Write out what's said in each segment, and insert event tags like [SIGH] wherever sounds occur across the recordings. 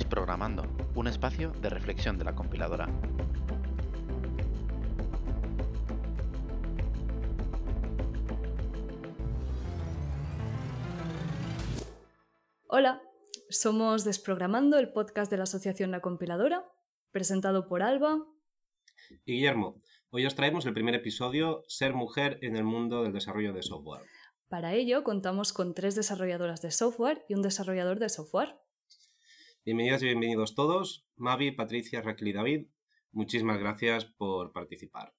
Desprogramando, un espacio de reflexión de la compiladora. Hola, somos Desprogramando, el podcast de la Asociación La Compiladora, presentado por Alba y Guillermo. Hoy os traemos el primer episodio, Ser mujer en el mundo del desarrollo de software. Para ello contamos con tres desarrolladoras de software y un desarrollador de software. Bienvenidas y bienvenidos todos. Mavi, Patricia, Raquel y David, muchísimas gracias por participar.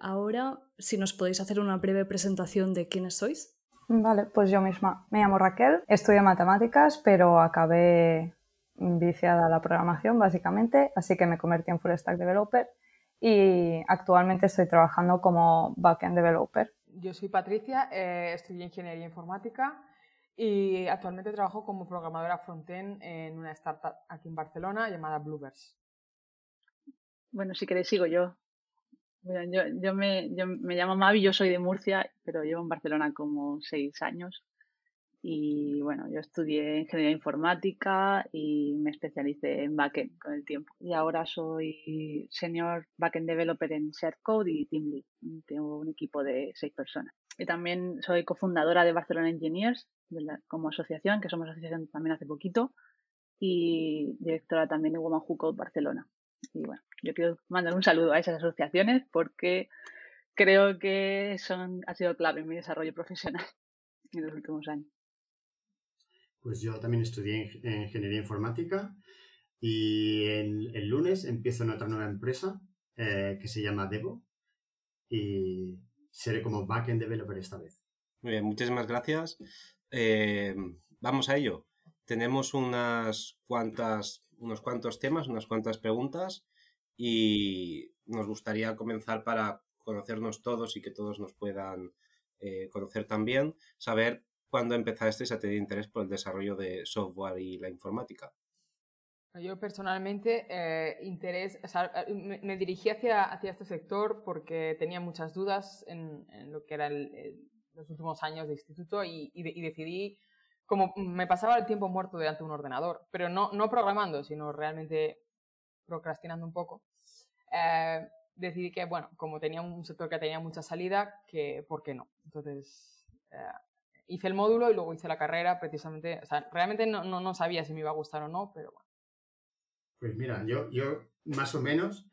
Ahora, si nos podéis hacer una breve presentación de quiénes sois. Vale, pues yo misma. Me llamo Raquel, estudio matemáticas, pero acabé viciada a la programación, básicamente, así que me convertí en full stack developer y actualmente estoy trabajando como backend developer. Yo soy Patricia, eh, estudié ingeniería informática y actualmente trabajo como programadora frontend en una startup aquí en Barcelona llamada Bluebirds. Bueno, si queréis sigo yo. yo, yo, me, yo me llamo Mavi, yo soy de Murcia, pero llevo en Barcelona como seis años. Y bueno, yo estudié ingeniería informática y me especialicé en backend con el tiempo. Y ahora soy senior backend developer en Sharecode y Team Lead. Tengo un equipo de seis personas. Y también soy cofundadora de Barcelona Engineers como asociación, que somos asociación también hace poquito, y directora también de Woman Who Code Barcelona. Y bueno, yo quiero mandar un saludo a esas asociaciones porque creo que son, ha sido clave en mi desarrollo profesional [LAUGHS] en los últimos años. Pues yo también estudié ingeniería informática y el, lunes empiezo en otra nueva empresa eh, que se llama Devo y seré como backend developer esta vez. Muy bien, muchísimas gracias. Eh, vamos a ello. Tenemos unas cuantas, unos cuantos temas, unas cuantas preguntas y nos gustaría comenzar para conocernos todos y que todos nos puedan eh, conocer también, saber cuándo empezasteis a tener interés por el desarrollo de software y la informática? Yo personalmente eh, interés, me, dirigí hacia, hacia este sector porque tenía muchas dudas en, lo que eran los últimos años de instituto y, decidí, como me pasaba el tiempo muerto delante de un ordenador, pero no, no programando, sino realmente procrastinando un poco, eh, decidí que, bueno, como tenía un sector que tenía mucha salida, que ¿por qué no? Entonces, eh, hice el módulo y luego hice la carrera precisamente, o sea, realmente no, no, sabía si me iba a gustar o no, pero bueno. Pues mira, yo, yo más o menos,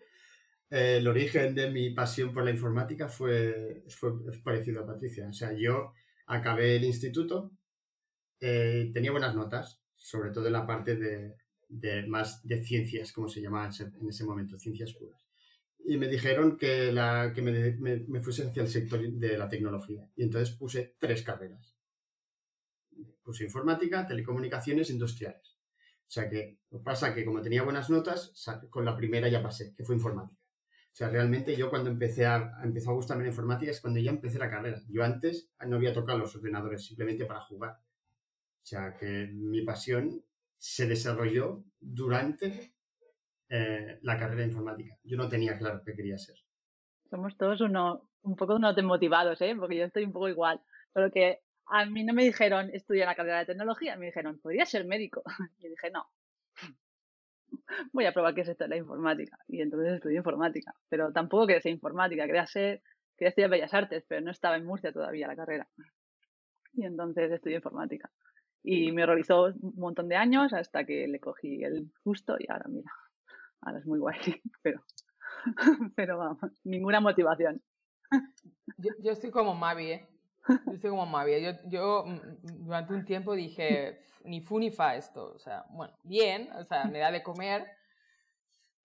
eh, el origen de mi pasión por la informática fue, fue parecido a Patricia. O sea, yo acabé el instituto, eh, tenía buenas notas, sobre todo en la parte de, de más de ciencias, como se llamaba en ese momento, ciencias puras. Y me dijeron que, la, que me, me, me fuese hacia el sector de la tecnología. Y entonces puse tres carreras puse informática, telecomunicaciones, industriales. O sea que lo que pasa que como tenía buenas notas, con la primera ya pasé, que fue informática. O sea, realmente yo cuando empecé a, empezó a gustarme la informática es cuando ya empecé la carrera. Yo antes no había tocado los ordenadores simplemente para jugar. O sea, que mi pasión se desarrolló durante eh, la carrera de informática. Yo no tenía claro qué quería ser. Somos todos uno, un poco unos desmotivados, ¿eh? porque yo estoy un poco igual. Solo que a mí no me dijeron estudia la carrera de tecnología, me dijeron, podría ser médico. [LAUGHS] Y dije, no, [LAUGHS] voy a probar qué es esto de la informática. Y entonces estudié informática, pero tampoco quería ser informática, quería ser, quería estudiar Bellas Artes, pero no estaba en Murcia todavía la carrera. Y entonces estudié informática. Y me realizó un montón de años hasta que le cogí el gusto y ahora mira, ahora es muy guay, [LAUGHS] pero, pero vamos, ninguna motivación. Yo, yo estoy como Mavi, ¿eh? Yo estoy como Mavi. Yo, yo mm, durante un tiempo dije, ni fu ni fa esto. O sea, bueno, bien, o sea, me da de comer.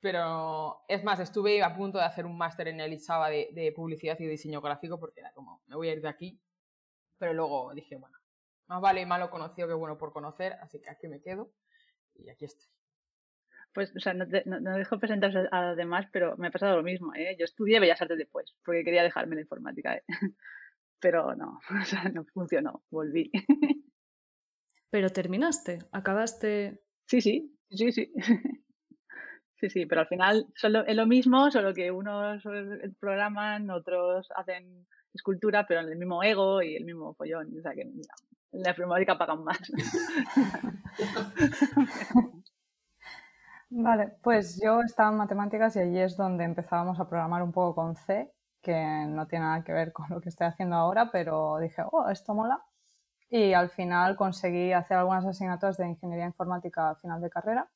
Pero es más, estuve a punto de hacer un máster en el ISABA de, de, publicidad y diseño gráfico porque era como, me voy a ir de aquí. Pero luego dije, bueno, más vale malo conocido que bueno por conocer, así que aquí me quedo y aquí estoy. Pues, o sea, no, no, dejo presentar a los demás, pero me ha pasado lo mismo, ¿eh? Yo estudié Bellas Artes después, porque quería dejarme la informática, ¿eh? Pero no, [LAUGHS] o sea, no funcionó, volví. [LAUGHS] Pero terminaste, acabaste. Sí, sí, sí, sí. [LAUGHS] Sí, sí, pero al final solo, es lo mismo, solo que unos programan, otros hacen escultura, pero en el mismo ego y el mismo follón. O sea que en la informática pagan más. Vale, pues yo estaba en matemáticas y allí es donde empezábamos a programar un poco con C, que no tiene nada que ver con lo que estoy haciendo ahora, pero dije, oh, esto mola. Y al final conseguí hacer algunas asignaturas de ingeniería informática al final de carrera.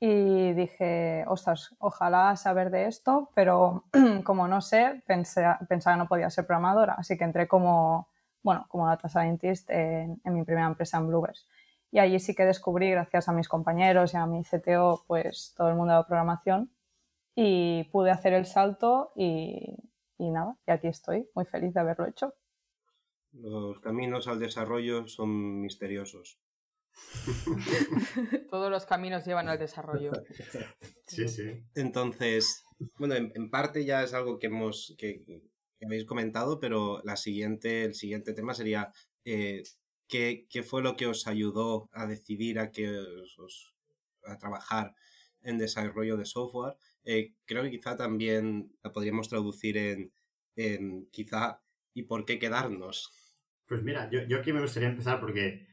Y dije, ostras, ojalá saber de esto, pero [CLEARS THROAT] como no sé, pensé, pensaba que no podía ser programadora, así que entré como, bueno, como data scientist en, en mi primera empresa en Bluebirds y allí sí que descubrí, gracias a mis compañeros y a mi CTO, pues todo el mundo de programación y pude hacer el salto y, y nada, y aquí estoy, muy feliz de haberlo hecho. Los caminos al desarrollo son misteriosos. [LAUGHS] Todos los caminos llevan al desarrollo. Sí, sí. Entonces, bueno, en, en parte ya es algo que hemos que, que habéis comentado, pero la siguiente, el siguiente tema sería eh, ¿qué, ¿qué, fue lo que os ayudó a decidir a que os, a trabajar en desarrollo de software? Eh, creo que quizá también la podríamos traducir en, en quizá ¿y por qué quedarnos? Pues mira, yo, yo aquí me gustaría empezar porque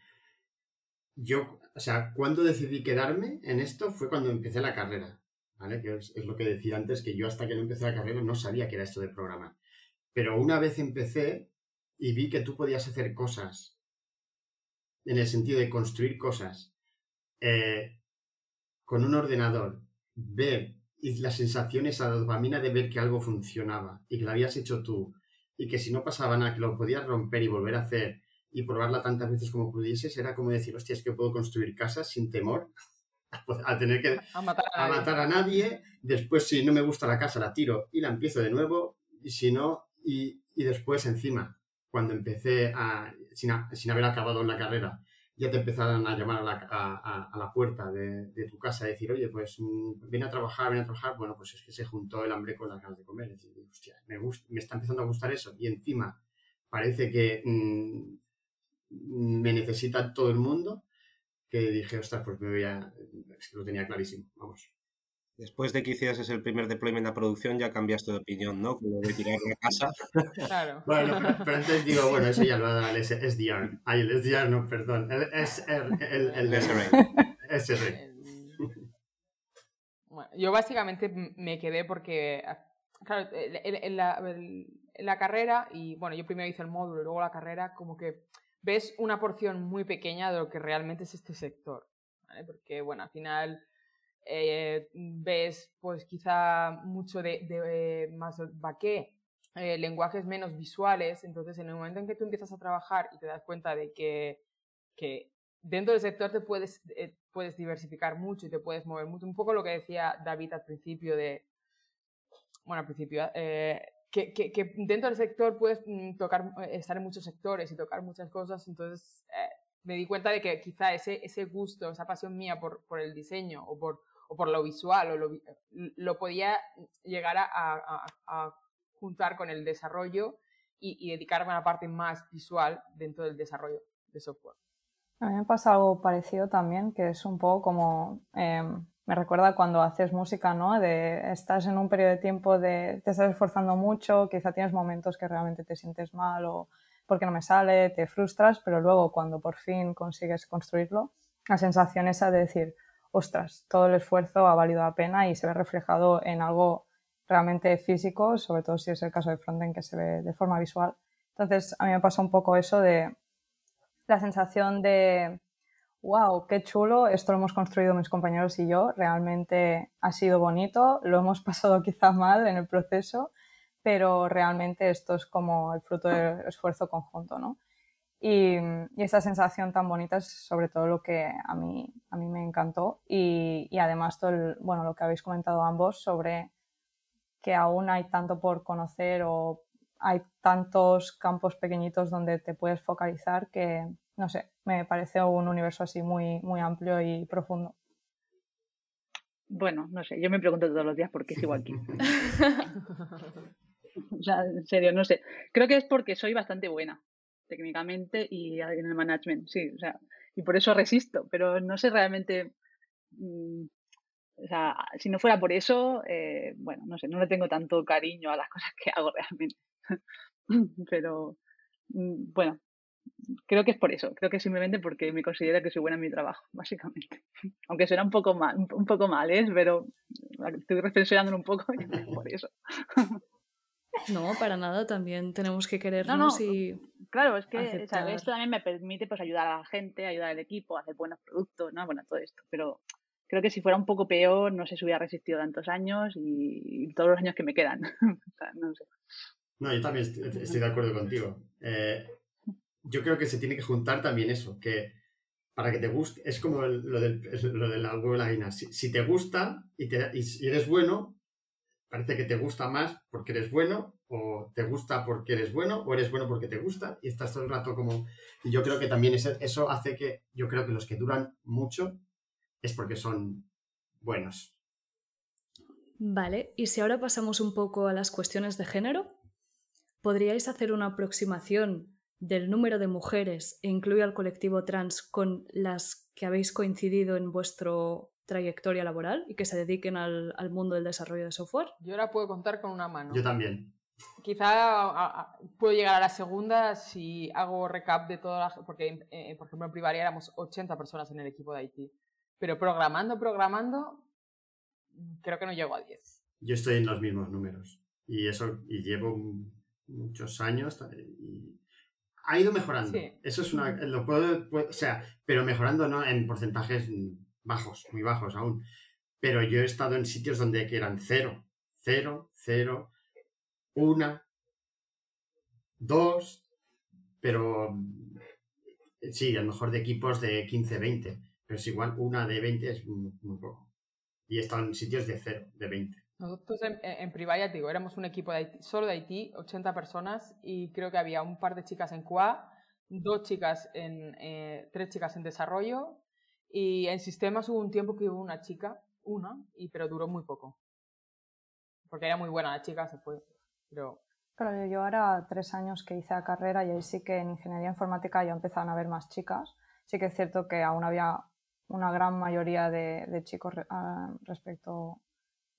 yo, o sea, cuando decidí quedarme en esto fue cuando empecé la carrera, ¿vale? Que es, es, lo que decía antes, que yo hasta que no empecé la carrera no sabía que era esto de programar. Pero una vez empecé y vi que tú podías hacer cosas en el sentido de construir cosas eh, con un ordenador, ver y la sensación esa dopamina de ver que algo funcionaba y que lo habías hecho tú y que si no pasaba nada, que lo podías romper y volver a hacer y probarla tantas veces como pudieses, era como decir, hostia, es que puedo construir casas sin temor [LAUGHS] a tener que a matar a, a matar a nadie. Después, si no me gusta la casa, la tiro y la empiezo de nuevo. Y si no, y, y después encima, cuando empecé a, sin, a, sin, haber acabado la carrera, ya te empezaron a llamar a la, a, a la puerta de, de, tu casa y decir, oye, pues mmm, ven a trabajar, ven a trabajar. Bueno, pues es que se juntó el hambre con las ganas de comer. Es decir, hostia, me, gusta, me está empezando a gustar eso. Y encima parece que mmm, me necesita todo el mundo, que dije, ostras, pues me voy a... Es que lo tenía clarísimo, vamos. Después de que hicieras el primer deployment a producción, ya cambiaste de opinión, ¿no? Como de tirar la casa. Claro. [LAUGHS] Bueno, pero, antes digo, bueno, eso ya lo da el SDR. Ay, el SDR, no, perdón. El SR. El, el, el SR. SR. [LAUGHS] Bueno, yo básicamente me quedé porque, claro, en la, en la carrera, y bueno, yo primero hice el módulo y luego la carrera, como que ves una porción muy pequeña de lo que realmente es este sector. ¿vale? Porque, bueno, al final eh, ves pues quizá mucho de, de eh, más baqué, eh, lenguajes menos visuales, entonces en el momento en que tú empiezas a trabajar y te das cuenta de que, que dentro del sector te puedes, eh, puedes diversificar mucho y te puedes mover mucho, un poco lo que decía David al principio de, bueno, al principio, eh, que, que, que, dentro del sector puedes mm, tocar, estar en muchos sectores y tocar muchas cosas, entonces me di cuenta de que quizá ese, ese gusto, esa pasión mía por, por el diseño o por, o por lo visual, o lo, lo podía llegar a, a, a, juntar con el desarrollo y, y, dedicarme a la parte más visual dentro del desarrollo de software. A mí me pasa algo parecido también, que es un poco como, eh, me recuerda cuando haces música, ¿no? De, estás en un periodo de tiempo de, te estás esforzando mucho, quizá tienes momentos que realmente te sientes mal o porque no me sale, te frustras, pero luego cuando por fin consigues construirlo, la sensación esa de decir, ostras, todo el esfuerzo ha valido la pena y se ve reflejado en algo realmente físico, sobre todo si es el caso de frontend que se ve de forma visual. Entonces, a mí me pasa un poco eso de la sensación de, wow, qué chulo, esto lo hemos construido mis compañeros y yo, realmente ha sido bonito, lo hemos [LAUGHS] pasado quizá mal en el proceso, pero realmente esto es como el fruto del esfuerzo conjunto, ¿no? Y, y, esa sensación tan bonita es sobre todo lo que a mí, a mí me encantó y, y además todo el, bueno, lo que habéis comentado ambos sobre que aún hay tanto por conocer o hay tantos campos pequeñitos donde te puedes focalizar que, no sé, me parece un universo así muy, muy amplio y profundo. Bueno, no sé, yo me pregunto todos los días por qué sigo aquí. [LAUGHS] o sea, en serio, no sé. Creo que es porque soy bastante buena técnicamente y en el management, sí, o sea, y por eso resisto, pero no sé realmente, mmm, o sea, si no fuera por eso, eh, bueno, no sé, no le tengo tanto cariño a las [LAUGHS] cosas que hago realmente, [LAUGHS] pero mmm, bueno, creo que es por eso, creo que simplemente porque me considero que soy buena en mi trabajo, [LAUGHS] básicamente. Aunque suena un poco mal, un poco mal, ¿eh? pero estoy reflexionando un poco por eso. No, para nada, también tenemos que querernos y. Claro, es que esto también me permite pues, ayudar a la gente, ayudar al equipo, hacer buenos productos, ¿no? Bueno, todo esto. Pero creo que si fuera un poco peor, no sé si hubiera resistido tantos años y, todos los años que me quedan. [LAUGHS] no sé. No, yo también estoy de acuerdo contigo. Eh, yo creo que se tiene que juntar también eso, que para que te guste, es como lo, del, lo de la huevo la gallina. Si, te gusta y, te, y eres bueno, parece que te gusta más porque eres bueno, o te gusta porque eres bueno, o eres bueno porque te gusta, y estás todo el rato como... Y yo creo que también eso hace que, yo creo que los que duran mucho es porque son buenos. Vale, y si ahora pasamos un poco a las cuestiones de género, ¿podríais hacer una aproximación del número de mujeres e incluir al colectivo trans con las que habéis coincidido en vuestro trayectoria laboral y que se dediquen al, mundo del desarrollo de software? Yo ahora puedo contar con una mano. Yo también. Quizá puedo llegar a la segunda si hago recap de todas las... Porque, eh, por ejemplo, en Privaria éramos 80 personas en el equipo de IT. Pero programando, programando, creo que no llego a 10. Yo estoy en los mismos números. Y eso, y llevo muchos años y ha ido mejorando. Eso es una... Lo puedo, o sea, pero mejorando no en porcentajes bajos, muy bajos aún. Pero yo he estado en sitios donde eran cero, cero, cero, una, dos, pero sí, a lo mejor de equipos de 15, 20, pero es igual, una de 20 es muy, poco. Y he estado en sitios de cero, de 20. Nosotros en, en Privaya, digo, éramos un equipo de solo de Haití, 80 personas, y creo que había un par de chicas en QA, dos chicas en, eh, tres chicas en desarrollo, y en sistemas hubo un tiempo que hubo una chica, una, y pero duró muy poco. Porque era muy buena la chica, se fue. Pero... Claro, yo ahora tres años que hice la carrera y ahí sí que en ingeniería informática ya empezaban a haber más chicas. Sí que es cierto que aún había una gran mayoría de, chicos ah, respecto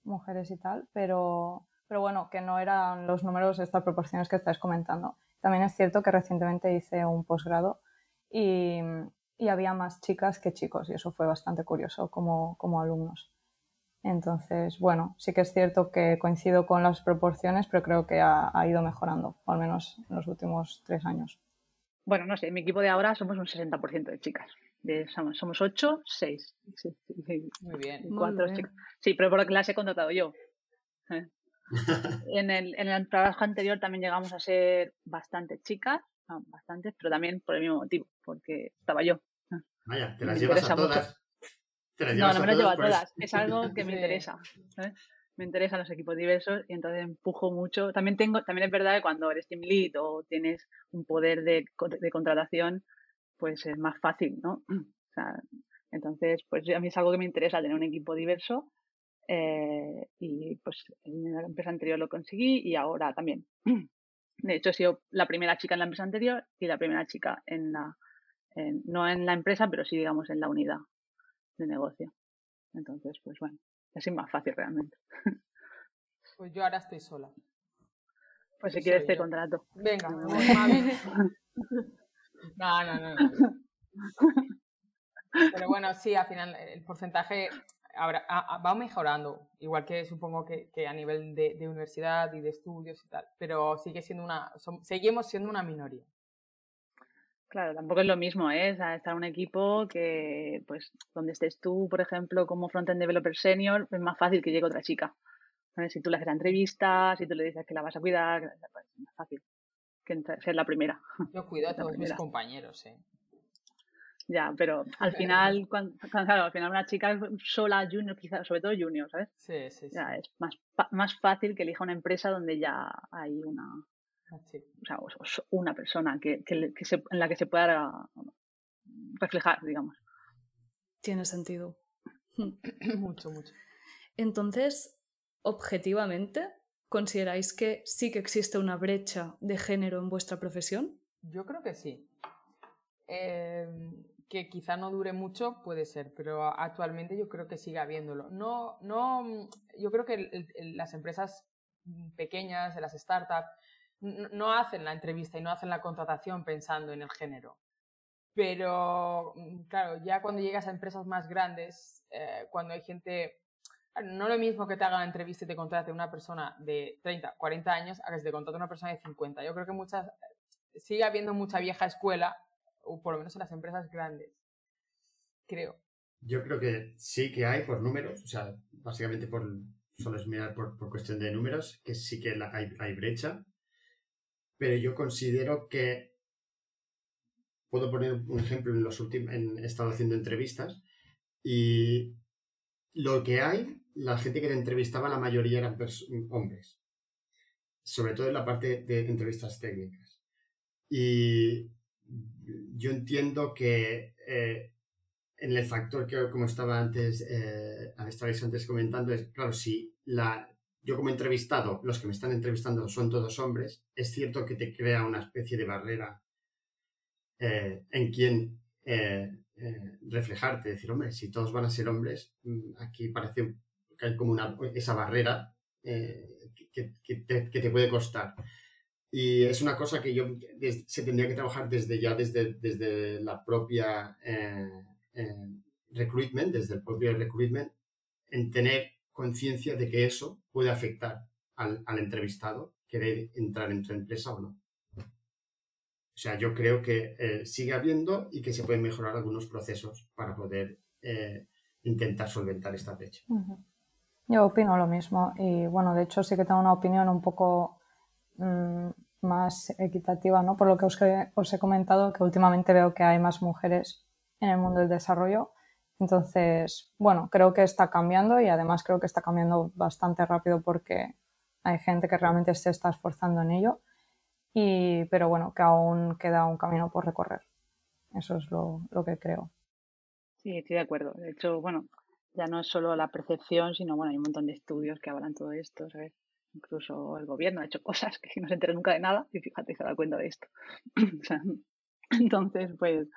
mujeres y tal, pero, pero bueno, que no eran los números, estas proporciones que estáis comentando. También es cierto que recientemente hice un posgrado y, y había más chicas que chicos y eso fue bastante curioso como, como alumnos. Entonces, bueno, sí que es cierto que coincido con las proporciones, pero creo que ha, ha, ido mejorando, al menos en los últimos tres años. Bueno, no sé, en mi equipo de ahora somos un 60% de chicas. De, somos, somos 8, 6. Muy bien. Cuatro chicas. Sí, pero por lo que las he contratado yo. ¿Eh? [LAUGHS] en, el, en el trabajo anterior también llegamos a ser bastantes chicas, bastantes, pero también por el mismo motivo, porque estaba yo. Vaya, te las llevas a todas. no, no me las llevo a todas. Es algo que me [LAUGHS] interesa. Me interesan los equipos diversos y entonces empujo mucho. También tengo, también es verdad que cuando eres team lead o tienes un poder de, de contratación, pues es más fácil, ¿no? [CLEARS THROAT] O sea, entonces, pues a mí es algo que me interesa tener un equipo diverso eh, y pues en la empresa anterior lo conseguí y ahora también. [CLEARS THROAT] De hecho, he sido la primera chica en la empresa anterior y la primera chica en la, no en la empresa, pero sí, digamos, en la unidad de negocio. Entonces, pues bueno, así más fácil realmente. Pues yo ahora estoy sola. Pues si quieres te contrato. Venga, [LAUGHS] no, no, no, no. Pero bueno, sí, al final el porcentaje ahora va mejorando, igual que supongo que, a nivel de, universidad y de estudios y tal, pero sigue siendo una, seguimos siendo una minoría. Claro, tampoco es lo mismo, ¿eh? estar en un equipo que, pues, donde estés tú, por ejemplo, como frontend developer senior, es más fácil que llegue otra chica. Si tú le haces la entrevista, si tú le dices que la vas a cuidar, pues, es más fácil que ser la primera. Yo cuido a [LAUGHS] todos mis compañeros, ¿eh? Ya, pero al final, cuando, claro, al final una chica sola junior, quizás, sobre todo junior, ¿sabes? Sí, sí, sí. Ya, es más, más fácil que elija una empresa donde ya hay una, o sea, una persona que, que, que se, en la que se pueda reflejar, digamos. Tiene sentido. [CLEARS THROAT] mucho, mucho. Entonces, objetivamente, ¿consideráis que sí que existe una brecha de género en vuestra profesión? Yo creo que sí. Eh, que quizá no dure mucho, puede ser, pero actualmente yo creo que sigue habiéndolo. No, no, yo creo que las empresas pequeñas, las startups, no hacen la entrevista y no hacen la contratación pensando en el género. Pero, mm, claro, ya cuando llegas a empresas más grandes, eh, cuando hay gente, no lo mismo que te haga la entrevista y te contrate una persona de 30, 40 años, a que te contrate una persona de 50. Yo creo que muchas, sigue habiendo mucha vieja escuela, o por lo menos en las empresas grandes, creo. Yo creo que sí que hay por números, o sea, básicamente por, solo es mirar por, por cuestión de números, que sí que hay, hay brecha, pero yo considero que puedo poner un ejemplo en los últimos, he estado haciendo entrevistas y lo que hay, la gente que te entrevistaba, la mayoría eran hombres, sobre todo en la parte de entrevistas técnicas. Y yo entiendo que eh, en el factor que, como estaba antes, eh, estabais antes comentando, es claro, si la, yo como entrevistado, los que me están entrevistando son todos hombres, es cierto que te crea una especie de barrera eh, en quien eh, eh, reflejarte, decir, hombre, si todos van a ser hombres, mm, aquí parece que hay como una, esa barrera que, te, puede costar. Y es una cosa que yo se tendría que trabajar desde ya, desde, desde la propia recruitment, desde el propio recruitment, en tener conciencia de que eso puede afectar al, entrevistado, querer entrar en tu empresa o no. O sea, yo creo que eh, sigue habiendo y que se pueden mejorar algunos procesos para poder eh, intentar solventar esta brecha. Yo opino lo mismo y bueno, de hecho sí que tengo una opinión un poco mm, más equitativa, ¿no? Por lo que os, os, he comentado, que últimamente veo que hay más mujeres en el mundo del desarrollo entonces, bueno, creo que está cambiando y además creo que está cambiando bastante rápido porque hay gente que realmente se está esforzando en ello, y, pero bueno, que aún queda un camino por recorrer. Eso es lo, lo que creo. Sí, estoy de acuerdo. De hecho, bueno, ya no es solo la percepción, sino bueno, hay un montón de estudios que hablan todo esto, ¿sabes? Incluso el gobierno ha hecho cosas que no se entera nunca de nada y fíjate, se da cuenta de esto. [CLEARS THROAT] [CLEARS THROAT] entonces, pues,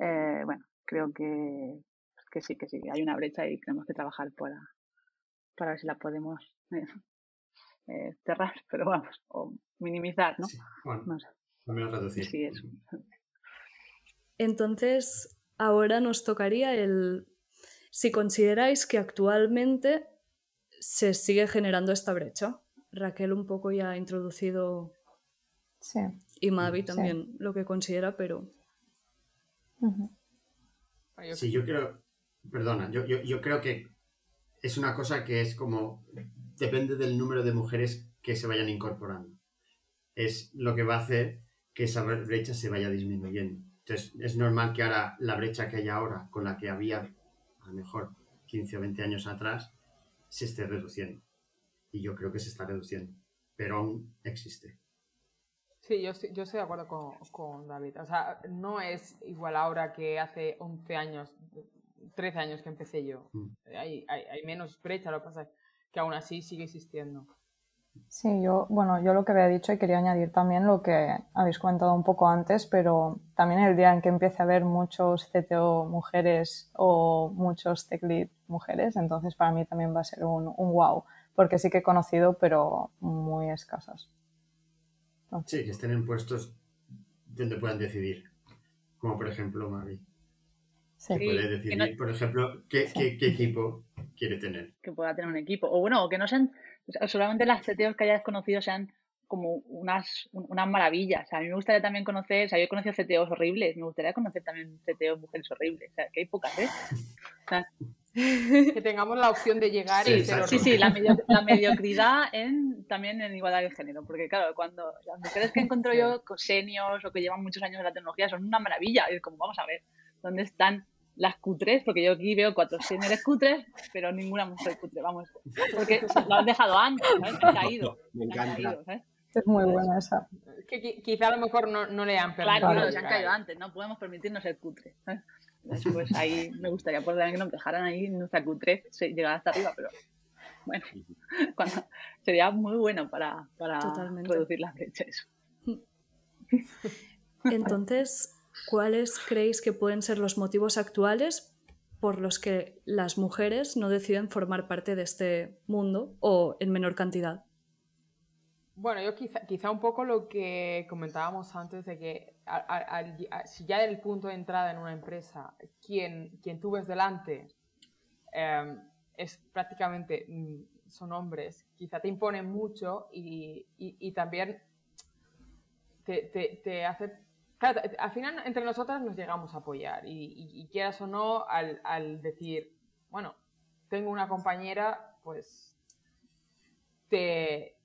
eh, bueno, creo que, que sí, que sí, hay una brecha y tenemos que trabajar para, para ver si la podemos eh, [LAUGHS] eh, cerrar, [LAUGHS] pero vamos, o minimizar, ¿no? bueno, no sé. reducir. Sí, eso. Entonces, ahora nos tocaría el si consideráis que actualmente se sigue generando esta brecha. Raquel un poco ya ha introducido sí. y Mavi también lo que considera, pero... Sí, yo creo, Perdona, yo, yo, creo que es una cosa que es como, depende del número de mujeres que se vayan incorporando. Es lo que va a hacer que esa brecha se vaya disminuyendo. Entonces, es normal que ahora la brecha que hay ahora con la que había a lo mejor 15 o 20 años atrás se esté reduciendo. Y yo creo que se está reduciendo, pero aún existe. Sí, yo, yo estoy de acuerdo con, con David. O sea, no es igual ahora que hace 11 años, 13 años que empecé yo. Mm. Hay, hay, hay, menos brecha, lo que pasa es que aún así sigue existiendo. Sí, yo, bueno, yo lo que había dicho y quería añadir también lo que habéis comentado un poco antes, pero también el día en que empiece a haber muchos CTO mujeres o muchos tech lead mujeres, entonces para mí también va a ser un, un wow, porque sí que he conocido, pero muy escasas. Sí, que estén en puestos donde puedan decidir, como por ejemplo Mavi. Sí. Que puede decidir, por ejemplo, qué, qué, qué, equipo quiere tener. Que pueda tener un equipo. O bueno, que no sean, solamente las CTOs que hayas conocido sean como unas, unas maravillas. O sea, a mí me gustaría también conocer, o sea, yo he conocido CTOs horribles, me gustaría conocer también CTOs mujeres horribles. O sea, que hay pocas, ¿eh? O sea, que tengamos la opción de llegar sí, y ser Sí, sí, la, la mediocridad en, también en igualdad de género. Porque, claro, cuando las mujeres que encuentro yo, seniors o que llevan muchos años en la tecnología, son una maravilla. Y es como, vamos a ver, ¿dónde están las cutres, porque yo aquí veo cuatro señores cutres, pero ninguna mujer cutre, vamos, porque lo han dejado antes, ¿sabes? Se ha [LAUGHS] caído. Me encanta. Es muy buena esa. Que quizá a lo mejor no, no le han permitido. Claro, se han caído antes, no podemos permitirnos ser cutres. Pues ahí me gustaría poder que nos dejaran ahí nuestra cutre llegar hasta arriba, pero bueno, [LAUGHS] cuando, sería muy bueno para, para reducir las brechas. Entonces, ¿cuáles creéis que pueden ser los motivos actuales por los que las mujeres no deciden formar parte de este mundo o en menor cantidad? Bueno, yo quizá, quizá un poco lo que comentábamos antes de que si ya el punto de entrada en una empresa, quien, quien tú ves delante em, es prácticamente, mm, son hombres, quizá te imponen mucho y, y, también te, te, hace... Claro, al final entre nosotras nos llegamos a apoyar y, y quieras o no, al, al decir, bueno, tengo una compañera, pues te,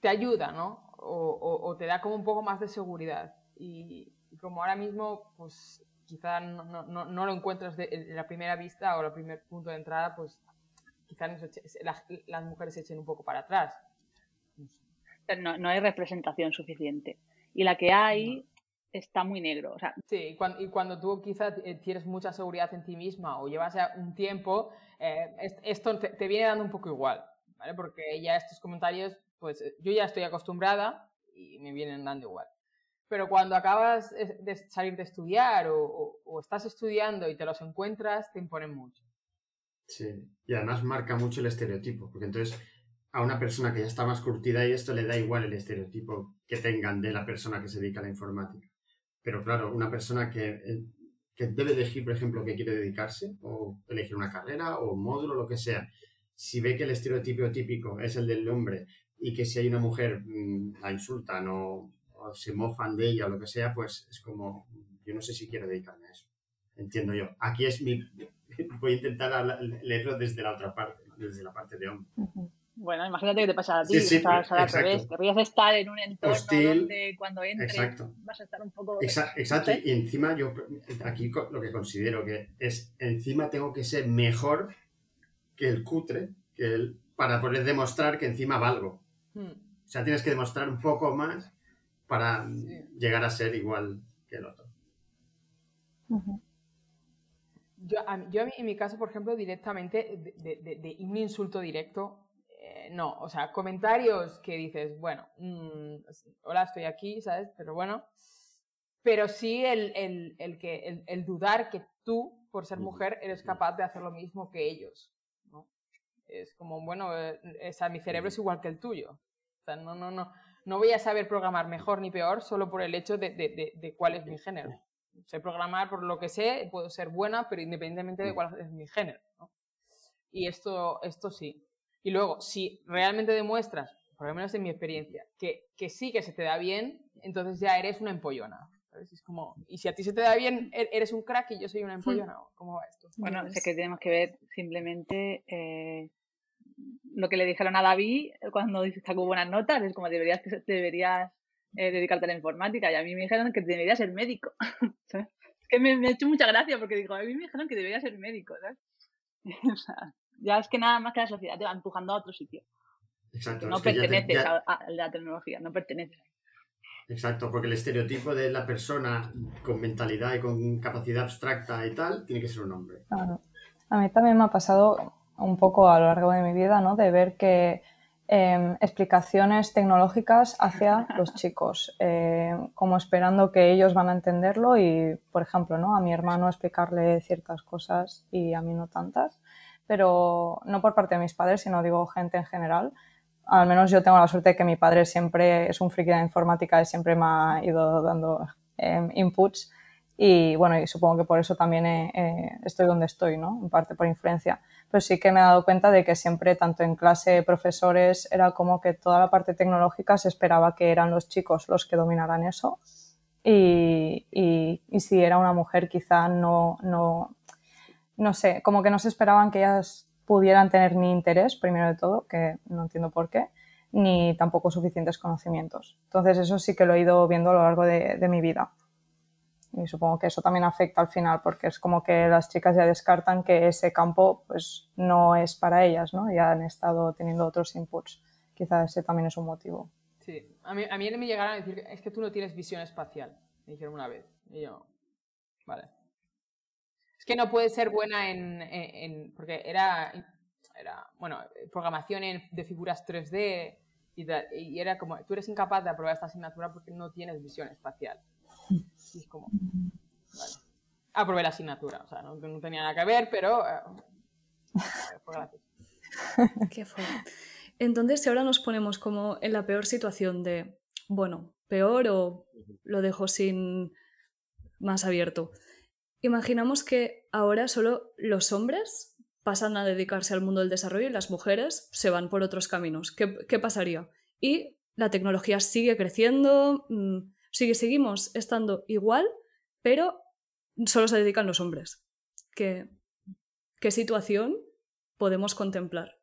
te ayuda, ¿no? O, te da como un poco más de seguridad. Y, como ahora mismo, pues quizá no, no, lo encuentras de, la primera vista o el primer punto de entrada, pues quizás las, mujeres se echen un poco para atrás. No, hay representación suficiente. Y la que hay está muy negro. O sea... Sí, y cuando, tú quizás tienes mucha seguridad en ti misma o llevas ya un tiempo, eh, esto te, te, viene dando un poco igual, ¿vale? Porque ya estos comentarios pues eh, yo ya estoy acostumbrada y me vienen dando igual. Pero cuando acabas de salir de estudiar o, estás estudiando y te los encuentras, te imponen mucho. Sí, y además marca mucho el estereotipo, porque entonces a una persona que ya está más curtida y esto le da igual el estereotipo que tengan de la persona que se dedica a la informática. Pero claro, una persona que, eh, que debe elegir, por ejemplo, que quiere dedicarse, o elegir una carrera, o módulo, lo que sea, si ve que el estereotipo típico es el del hombre y que si hay una mujer mm, la insultan o, se mofan de ella o lo que sea, pues es como, yo no sé si quiero dedicarme a eso. Entiendo yo. Aquí es mi, [LAUGHS] voy a intentar leerlo desde la otra parte, desde la parte de hombre. Bueno, imagínate que te pasa a ti, sí, estás al revés. Querrías estar en un entorno donde cuando entres vas a estar un poco... Exacto, y encima yo aquí lo que considero que es, encima tengo que ser mejor que el cutre, que el, para poder demostrar que encima valgo. Hmm. O sea, tienes que demostrar un poco más para llegar a ser igual que el otro. Yo, en mi caso, por ejemplo, directamente de, un insulto directo, no. O sea, comentarios que dices, bueno, mm, hola, estoy aquí, ¿sabes? Pero bueno. Pero sí el, que, el, dudar que tú, por ser mujer, eres capaz de hacer lo mismo que ellos. Es como, bueno, eh, mi cerebro es igual que el tuyo no, no, no, no voy a saber programar mejor ni peor solo por el hecho de, cuál es mi género. Sé programar por lo que sé, puedo ser buena, pero independientemente de cuál es mi género. Y esto, esto sí. Y luego, si realmente demuestras, por lo menos en mi experiencia, que, que sí que se te da bien, entonces ya eres una empollona. Es como, y si a ti se te da bien, e-, eres un crack y yo soy una hmm. empollona. ¿Cómo va esto? Bueno, sé que tenemos que ver simplemente eh, lo que le dijeron a David cuando sacó buenas notas, es como deberías, deberías eh, dedicarte a la informática. Y a mí me dijeron que debería ser médico. [LAUGHS] Es que me, ha hecho mucha gracia porque digo, a mí me dijeron que debería ser médico. [LAUGHS] ya es que nada más que la sociedad te va empujando a otro sitio. Exacto. No perteneces a, la tecnología, no perteneces. Exacto, porque el estereotipo de la persona con mentalidad y con capacidad abstracta y tal tiene que ser un hombre. A mí también me ha pasado un poco a lo largo de mi vida, ¿no? De ver que em, explicaciones tecnológicas hacia los chicos, eh, como esperando que ellos van a entenderlo y, por ejemplo, ¿no? A mi hermano explicarle ciertas cosas y a mí no tantas, pero no por parte de mis padres, sino digo gente en general. Al menos yo tengo la suerte de que mi padre siempre es un friki de informática y siempre me ha ido dando em, inputs y bueno, y supongo que por eso también estoy donde estoy, ¿no? En parte por influencia. Pero sí que me he dado cuenta de que siempre, tanto en clase, profesores, era como que toda la parte tecnológica se esperaba que eran los chicos los que dominaran eso. Y, y, si era una mujer, quizá no, no, no sé, como que no se esperaban que ellas pudieran tener ni interés, primero de todo, que no entiendo por qué, ni tampoco suficientes conocimientos. Entonces, eso sí que lo he ido viendo a lo largo de, mi vida. Y supongo que eso también afecta al final, porque es como que las chicas ya descartan que ese campo pues, no es para ellas, ¿no? Ya han estado teniendo otros inputs. Quizás ese también es un motivo. Sí, a mí, a mí me llegaron a decir, es que tú no tienes visión espacial, me dijeron una vez. Y yo, vale. Que no puedes ser buena en, en, porque era, era, bueno, programación de figuras 3D y, y era como, tú eres incapaz de aprobar esta asignatura porque no tienes visión espacial. [LAUGHS] Y es como, vale. Aprobé la asignatura, o sea, no, tenía nada que ver, pero eh, fue [LAUGHS] Qué fue. Entonces, si ahora nos ponemos como en la peor situación de, bueno, peor o lo dejo sin más abierto. Imaginamos que ahora solo los hombres pasan a dedicarse al mundo del desarrollo y las mujeres se van por otros caminos. ¿Qué, pasaría? Y la tecnología sigue creciendo, mm, sigue, seguimos estando igual, pero solo se dedican los hombres. ¿Qué, qué situación podemos contemplar?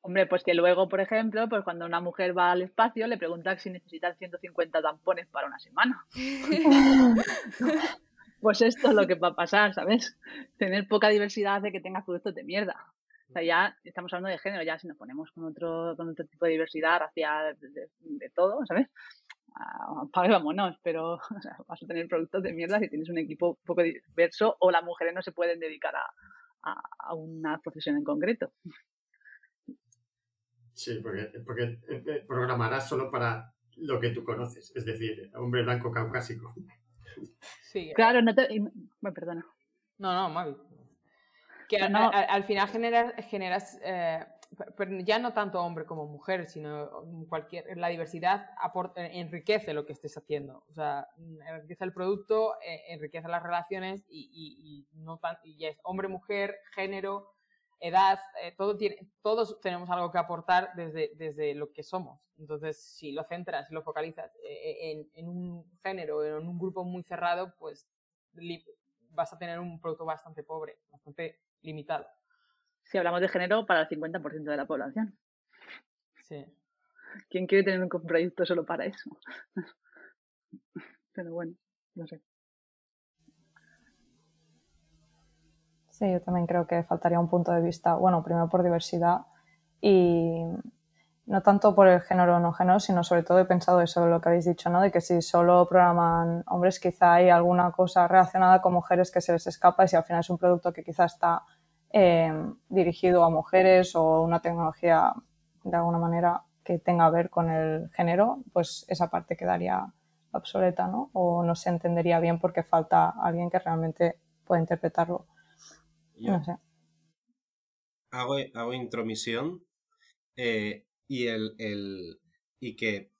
Hombre, pues que luego, por ejemplo, pues cuando una mujer va al espacio le preguntan si necesitan 150 tampones para una semana. [LAUGHS] [LAUGHS] pues esto es lo que va a pasar, ¿sabes? [LAUGHS] Tener poca diversidad hace que tengas productos de mierda. O sea, ya estamos hablando de género, ya si nos ponemos con otro, con otro tipo de diversidad hacia de, todo, ¿sabes? Apague, vámonos, pero [LAUGHS] vas a tener productos de mierda si tienes un equipo poco diverso o las mujeres no se pueden dedicar a, a una profesión en concreto. Sí, porque, porque eh, eh, programarás solo para lo que tú conoces, es decir, hombre blanco caucásico. Sí. Claro, no te... perdona. No, no, Mavi. Que al, final generas, generas eh, pero ya no tanto hombre como mujer, sino cualquier, la diversidad aporta, enriquece lo que estés haciendo. O sea, enriquece el producto, enriquece las relaciones y, y, no tan, y ya es hombre, mujer, género, edad, eh, todo tiene, todos tenemos algo que aportar desde, desde lo que somos. Entonces, si lo centras, si lo focalizas eh, en, en, un género, en un grupo muy cerrado, pues vas a tener un producto bastante pobre, bastante limitado. Si hablamos de género, para el 50% de la población. Sí. ¿Quién quiere tener un proyecto solo para eso? [LAUGHS] Pero bueno, no sé. Sí, yo también creo que faltaría un punto de vista, bueno, primero por diversidad y no tanto por el género o no género, sino sobre todo he pensado eso, lo que habéis dicho, ¿no? De que si solo programan hombres, quizá hay alguna cosa relacionada con mujeres que se les escapa y si al final es un producto que quizá está eh, dirigido a mujeres o una tecnología de alguna manera que tenga que ver con el género, pues esa parte quedaría obsoleta, ¿no? O no se entendería bien porque falta alguien que realmente pueda interpretarlo hago, intromisión eh, y, el, y que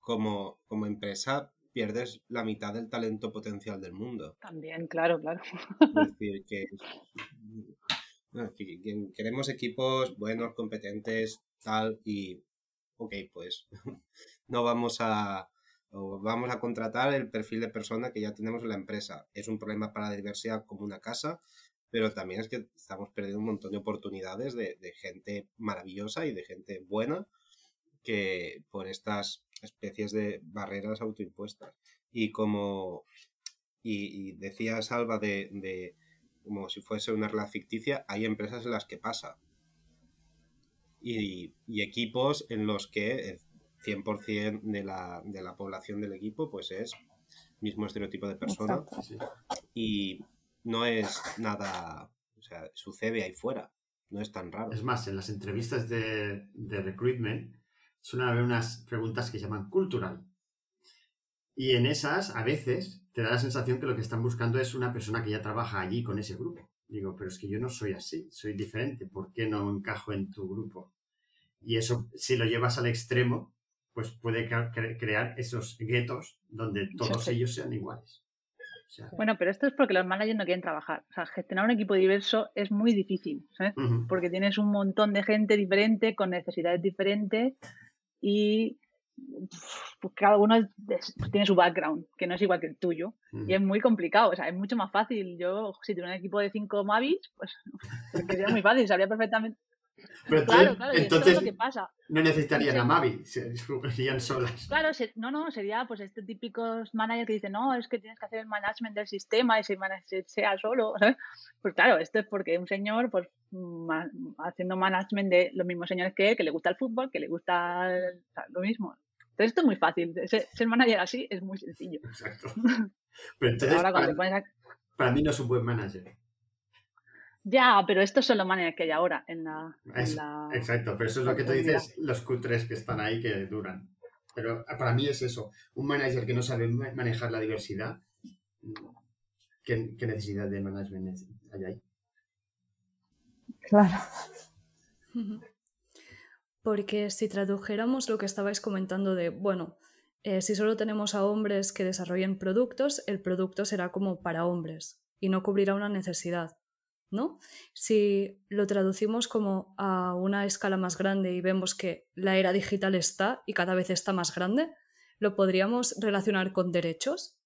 como, como empresa pierdes la mitad del talento potencial del mundo. También, claro, claro. Es [LAUGHS] decir, que, queremos equipos buenos, competentes, tal, y ok, pues [LAUGHS] no vamos a vamos a contratar el perfil de persona que ya tenemos en la empresa. Es un problema para la diversidad como una casa, pero también es que estamos perdiendo un montón de oportunidades de, gente maravillosa y de gente buena que por estas especies de barreras autoimpuestas. Y como y, decía Salva de, como si fuese una realidad ficticia, hay empresas en las que pasa. Y, equipos en los que el 100% de la, de la población del equipo pues es mismo estereotipo de persona. Y, no es nada, o sea, sucede ahí fuera, no es tan raro. Es más, en las entrevistas de, de recruitment suelen haber unas preguntas que se llaman cultural. Y en esas, a veces, te da la sensación que lo que están buscando es una persona que ya trabaja allí con ese grupo. Digo, pero es que yo no soy así, soy diferente, ¿por qué no encajo en tu grupo? Y eso, si lo llevas al extremo, pues puede crear esos guetos donde todos ellos sean iguales. Bueno, pero esto es porque los managers no quieren trabajar. O sea, gestionar un equipo diverso es muy difícil, ¿sabes? Porque tienes un montón de gente diferente, con necesidades diferentes y pues, cada uno tiene su background, que no es igual que el tuyo. Y es muy complicado, o sea, es mucho más fácil. Yo, si tuviera un equipo de cinco Mavis, pues [LAUGHS] sería muy fácil, sabría perfectamente pero claro, claro, entonces, es lo que pasa. no necesitarían a Mavi, serían solas. Claro, no, no, sería pues este típicos managers que dicen, no, es que tienes que hacer el management del sistema y si manager sea solo. [LAUGHS] Pues claro, esto es porque un señor, pues haciendo management de los mismos señores que él, que le gusta el fútbol, que le gusta lo mismo. Entonces esto es muy fácil, ser, manager así es muy sencillo. Exacto. [LAUGHS] Pero entonces, Ahora, para, para mí no es un buen manager. Ya, pero estos son los managers que hay ahora en la, Exacto, pero eso es lo que tú dices, los Q3 que están ahí que duran. Pero ah, para mí es eso, un manager que no sabe manejar la diversidad, ¿qué, necesidad de management hay ahí? Claro. Porque si tradujéramos lo que estabais comentando de, bueno, eh, si solo tenemos a hombres que desarrollen productos, el producto será como para hombres y no cubrirá una necesidad, ¿no? Si lo traducimos como a una escala más grande y vemos que la era digital está y cada vez está más grande, lo podríamos relacionar con derechos,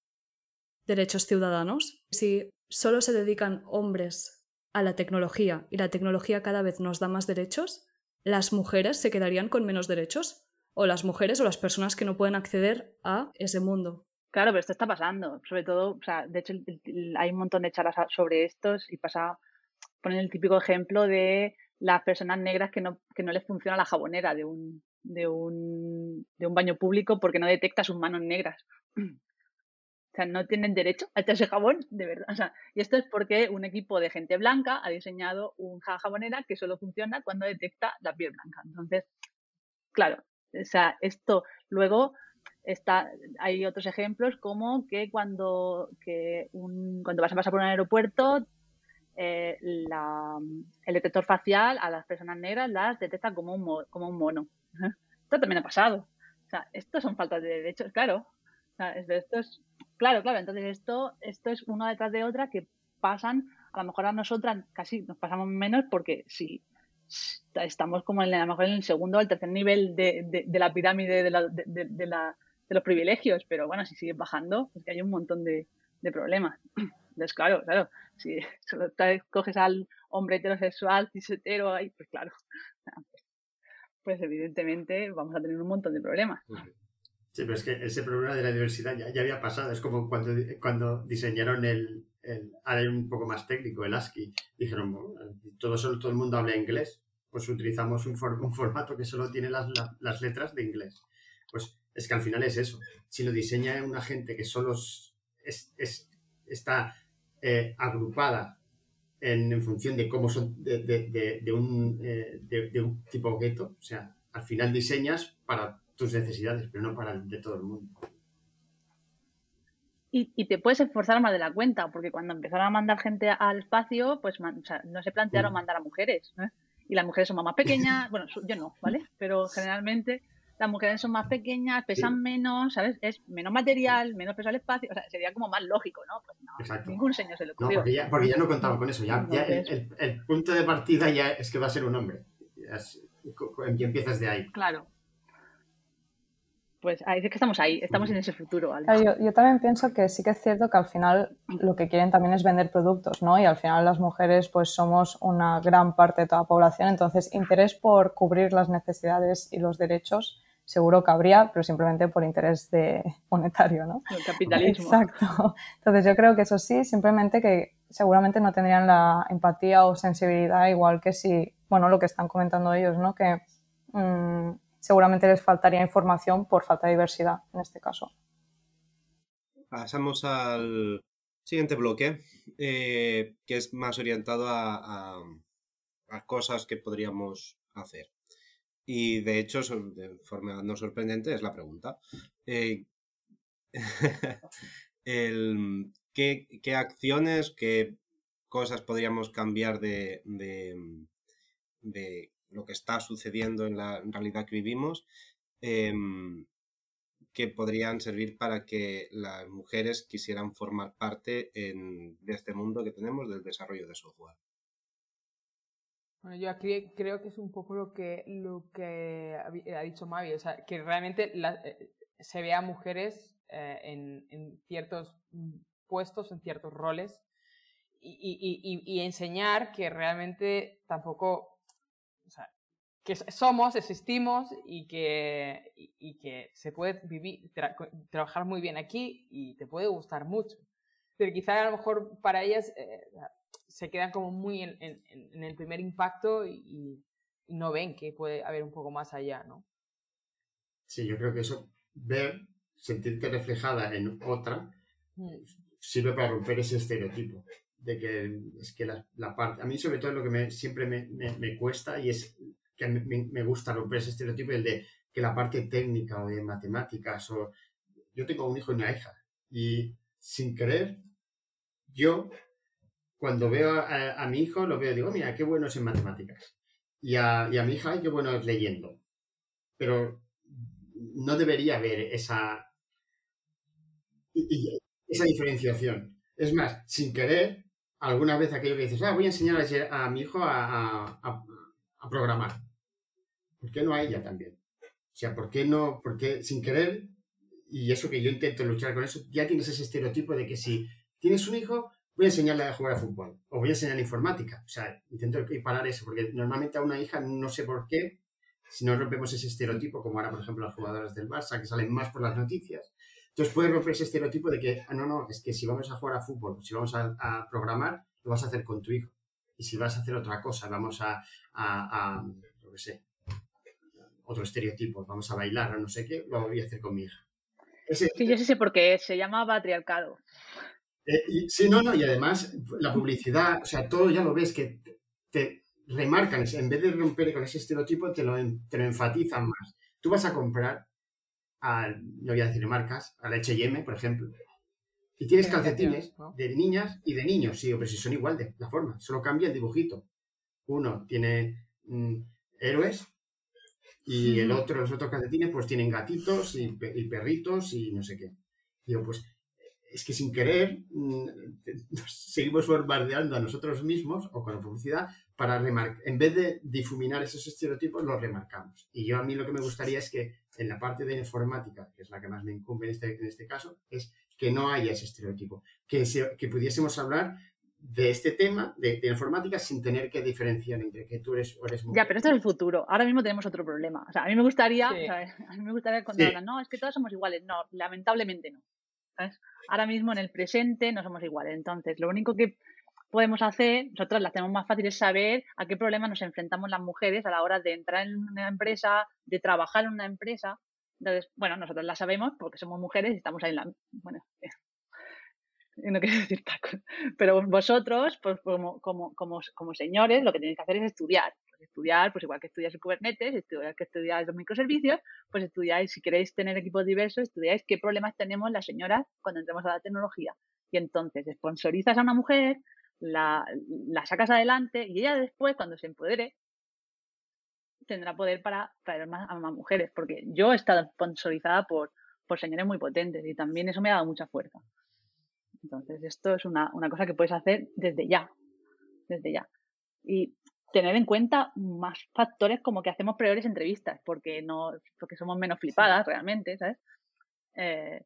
derechos ciudadanos. Si solo se dedican hombres a la tecnología y la tecnología cada vez nos da más derechos, las mujeres se quedarían con menos derechos o las mujeres o las personas que no pueden acceder a ese mundo. Claro, pero esto está pasando. Sobre todo, o sea, de hecho, hay un montón de charlas sobre estos y pasa, ponen el típico ejemplo de las personas negras que no, que no les funciona la jabonera de un, de un, de un baño público porque no detecta sus manos negras. [CLEARS THROAT] O sea, no tienen derecho a echarse jabón, de verdad. O sea, y esto es porque un equipo de gente blanca ha diseñado un jabonera que solo funciona cuando detecta la piel blanca. Entonces, claro, o sea, esto luego está, hay otros ejemplos como que cuando, que un, cuando vas a pasar por un aeropuerto, eh, la, el detector facial a las personas negras las detecta como un, como un mono. [LAUGHS] Esto también ha pasado. O sea, esto son faltas de derechos, claro. O sea, esto es, claro, claro. Entonces esto, esto es una detrás de otra que pasan, a lo mejor a nosotras casi nos pasamos menos porque si estamos como en, a lo mejor en el segundo o el tercer nivel de, de, la pirámide de, la, de, la, de, los privilegios, pero bueno, si sigues bajando, es que hay un montón de, problemas. Entonces, claro, claro, si [LAUGHS] solo coges al hombre heterosexual, cis-hetero, ahí, pues claro, [LAUGHS] pues, evidentemente vamos a tener un montón de problemas. Sí, pero es que ese problema de la diversidad ya, había pasado, es como cuando, cuando diseñaron el, el, ahora un poco más técnico, el ASCII, dijeron, todo, solo, todo el mundo habla inglés, pues utilizamos un, un formato que solo tiene las, las, letras de inglés. Pues es que al final es eso. Si lo diseña una gente que solo es, es, está eh, agrupada en, en, función de cómo son, de, de, de un, eh, de, un tipo gueto, o sea, al final diseñas para tus necesidades, pero no para el de todo el mundo y, te puedes esforzar más de la cuenta, porque cuando empezaron a mandar gente al espacio, pues no se plantearon mm. mandar a mujeres. ¿eh? Y las mujeres son más pequeñas, [LAUGHS] bueno, yo no, ¿vale? Pero generalmente las mujeres son más pequeñas, pesan menos, ¿sabes? Es menos material, menos peso al espacio, o sea, sería como más lógico, ¿no? Pues no, ningún señor se le ocurrió. No, porque ya, porque ya no contaban con eso, ya, el, el, punto de partida ya es que va a ser un hombre. y empiezas de ahí. Claro pues es que estamos ahí, estamos en ese futuro. Yo, también pienso que sí que es cierto que al final lo que quieren también es vender productos, ¿no? Y al final las mujeres pues somos una gran parte de toda la población, entonces interés por cubrir las necesidades y los derechos seguro que habría, pero simplemente por interés de [LAUGHS] monetario, ¿no? El capitalismo. Exacto. Entonces yo creo que eso sí, simplemente que seguramente no tendrían la empatía o sensibilidad igual que si, bueno, lo que están comentando ellos, ¿no? Que mm, seguramente les faltaría información por falta de diversidad en este caso. Pasamos al siguiente bloque, eh, que es más orientado a, cosas que podríamos hacer. Y de hecho, de forma no sorprendente, es la pregunta. Eh, [LAUGHS] ¿qué, acciones, qué cosas podríamos cambiar de, lo que está sucediendo en la realidad que vivimos, em, que podrían servir para que las mujeres quisieran formar parte de este mundo que tenemos del desarrollo de software. Bueno, yo aquí creo que es un poco lo que, lo que ha dicho Mavi, o sea, que realmente eh, se vea mujeres eh, en, ciertos puestos, en ciertos roles, y enseñar que realmente tampoco que somos, existimos y que, y, que se puede vivir, trabajar muy bien aquí y te puede gustar mucho. Pero quizá a lo mejor para ellas eh, se quedan como muy en, en, el primer impacto y, no ven que puede haber un poco más allá, ¿no? Sí, yo creo que eso, ver, sentirte reflejada en otra, mm. sirve para romper ese estereotipo de que es que la, la parte, a mí sobre todo lo que me, siempre me, me, me cuesta y es que me, me, gusta romper ese estereotipo, el de que la parte técnica o de matemáticas o... Yo tengo un hijo y una hija y sin querer, yo cuando veo a, mi hijo lo veo y digo, mira, qué bueno es en matemáticas. Y a, mi hija, qué bueno es leyendo. pero no debería haber esa, esa diferenciación. Es más, sin querer, alguna vez aquello que dices, ah, voy a enseñar a, mi hijo a, a, programar. ¿Por qué no a ella también? O sea, ¿por qué no? Porque sin querer, y eso que yo intento luchar con eso, ya tienes ese estereotipo de que si tienes un hijo, voy a enseñarle a jugar a fútbol o voy a enseñarle informática. O sea, intento parar eso, porque normalmente a una hija, no sé por qué, si no rompemos ese estereotipo, como ahora, por ejemplo, las jugadoras del Barça, que salen más por las noticias, entonces puede romper ese estereotipo de que, ah, no, no, es que si vamos a jugar a fútbol, si vamos a, programar, lo vas a hacer con tu hijo. Y si vas a hacer otra cosa, vamos a, a, sé, otro estereotipo, vamos a bailar o no sé qué, lo voy a hacer con mi hija. sí, yo sí sé por qué, se llama patriarcado. Eh, sí, no, no, y además la publicidad, o sea, todo ya lo ves que te, remarcan, en vez de romper con ese estereotipo, te lo, te lo enfatizan más. Tú vas a comprar, al, no voy a decir marcas, al H&M, por ejemplo, y tienes calcetines de niñas y de niños, sí, pero si son igual de la forma, solo cambia el dibujito. Uno tiene mm, héroes y el otro, los otros calcetines, pues tienen gatitos y, y perritos y no sé qué. Digo, pues es que sin querer mm, [LAUGHS] seguimos bombardeando a nosotros mismos o con la publicidad para remarcar, en vez de difuminar esos estereotipos, los remarcamos. Y yo a mí lo que me gustaría es que en la parte de informática, que es la que más me incumbe en este, en este caso, es que no haya ese estereotipo, que, que pudiésemos hablar de este tema de, informática sin tener que diferenciar entre que tú eres o eres mujer. Ya, pero esto es el futuro. Ahora mismo tenemos otro problema. O sea, a mí me gustaría, a mí me gustaría cuando hablan, no, es que todos somos iguales. No, lamentablemente no. Ahora mismo en el presente no somos iguales. Entonces, lo único que podemos hacer, nosotros la hacemos más fácil es saber a qué problemas nos enfrentamos las mujeres a la hora de entrar en una empresa, de trabajar en una empresa. Entonces, bueno, nosotros la sabemos porque somos mujeres y estamos ahí en la... Bueno, eh, [LAUGHS] no quiero decir tacos, pero vosotros, pues como, como, como, como señores, lo que tenéis que hacer es estudiar estudiar, pues igual que estudiáis en Kubernetes, estudiar que estudiáis los microservicios, pues estudiáis, si queréis tener equipos diversos, estudiáis qué problemas tenemos las señoras cuando entremos a la tecnología. Y entonces sponsorizas a una mujer, la, la sacas adelante y ella después, cuando se empodere, tendrá poder para traer más a más mujeres, porque yo he estado sponsorizada por, por señores muy potentes y también eso me ha dado mucha fuerza. Entonces, esto es una, una cosa que puedes hacer desde ya, desde ya. Y tener en cuenta más factores como que hacemos peores entrevistas, porque no, porque somos menos flipadas realmente, ¿sabes? Eh,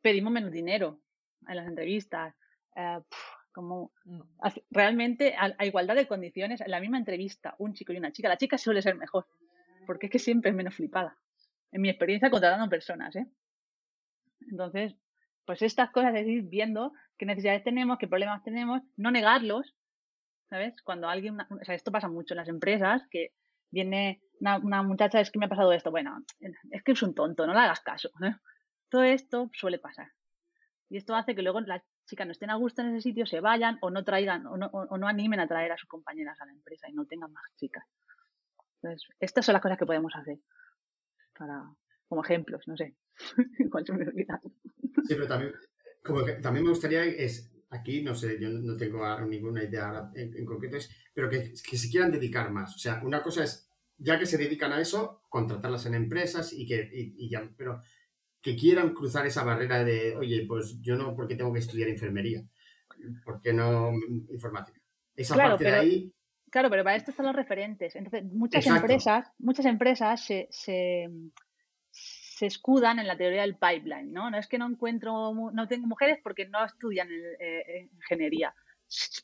pedimos menos dinero en las entrevistas. Eh, como mm. realmente a, igualdad de condiciones, en la misma entrevista, un chico y una chica, la chica suele ser mejor, porque es que siempre es menos flipada. En mi experiencia contratando personas, ¿eh? Entonces, pues estas cosas es ir viendo qué necesidades tenemos, qué problemas tenemos, no negarlos, ¿sabes? Cuando alguien, o sea, esto pasa mucho en las empresas, que viene una, muchacha, es que me ha pasado esto, bueno, es que es un tonto, no le hagas caso. ¿eh? Todo esto suele pasar. Y esto hace que luego las chicas no estén a gusto en ese sitio, se vayan o no traigan o no, o no animen a traer a sus compañeras a la empresa y no tengan más chicas. Entonces, estas son las cosas que podemos hacer para, como ejemplos, no sé. [LAUGHS] sí, pero también, como que también me gustaría es aquí, no sé, yo no tengo ninguna idea en, concreto, pero que, se quieran dedicar más. O sea, una cosa es, ya que se dedican a eso, contratarlas en empresas y que, ya, pero que quieran cruzar esa barrera de, oye, pues yo no, porque tengo que estudiar enfermería? ¿Por qué no informática? Esa parte de ahí. Claro, pero para esto están los referentes. Entonces, muchas empresas, muchas empresas se, se escudan en la teoría del pipeline, ¿no? No es que no encuentro, no tengo mujeres porque no estudian eh, ingeniería.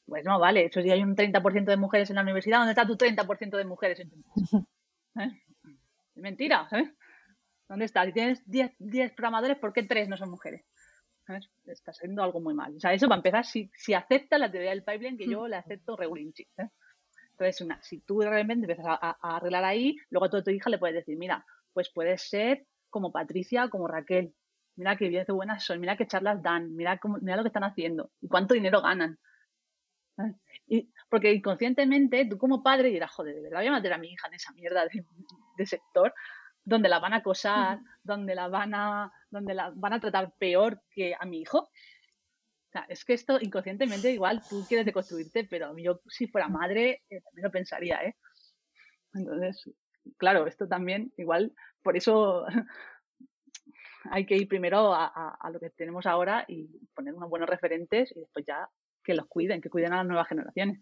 Pues no, vale, eso si hay un 30% de mujeres en la universidad, ¿dónde está tu 30% de mujeres en tu [LAUGHS] ¿Eh? Es mentira, ¿sabes? ¿Dónde está? Si tienes 10, 10 programadores, ¿por qué 3 no son mujeres? ¿Sabes? Está siendo algo muy mal. O sea, eso va a empezar si, si acepta la teoría del pipeline, que yo la acepto regulinchi. ¿eh? Entonces, una, si tú realmente empiezas a, a, arreglar ahí, luego a tu hija le puedes decir, mira, pues puedes ser como Patricia, como Raquel. Mira qué bien, qué buenas son, mira qué charlas dan, mira, cómo, mira lo que están haciendo y cuánto dinero ganan. Y, porque inconscientemente tú como padre dirás, joder, de verdad voy a meter a mi hija en esa mierda de, sector donde la van a acosar, donde la van a, donde la van a tratar peor que a mi hijo. O sea, es que esto inconscientemente igual tú quieres deconstruirte, pero yo si fuera madre eh, también lo pensaría, ¿eh? Entonces, claro, esto también igual por eso [LAUGHS] hay que ir primero a, lo que tenemos ahora y poner unos buenos referentes y después ya que los cuiden, que cuiden a las nuevas generaciones.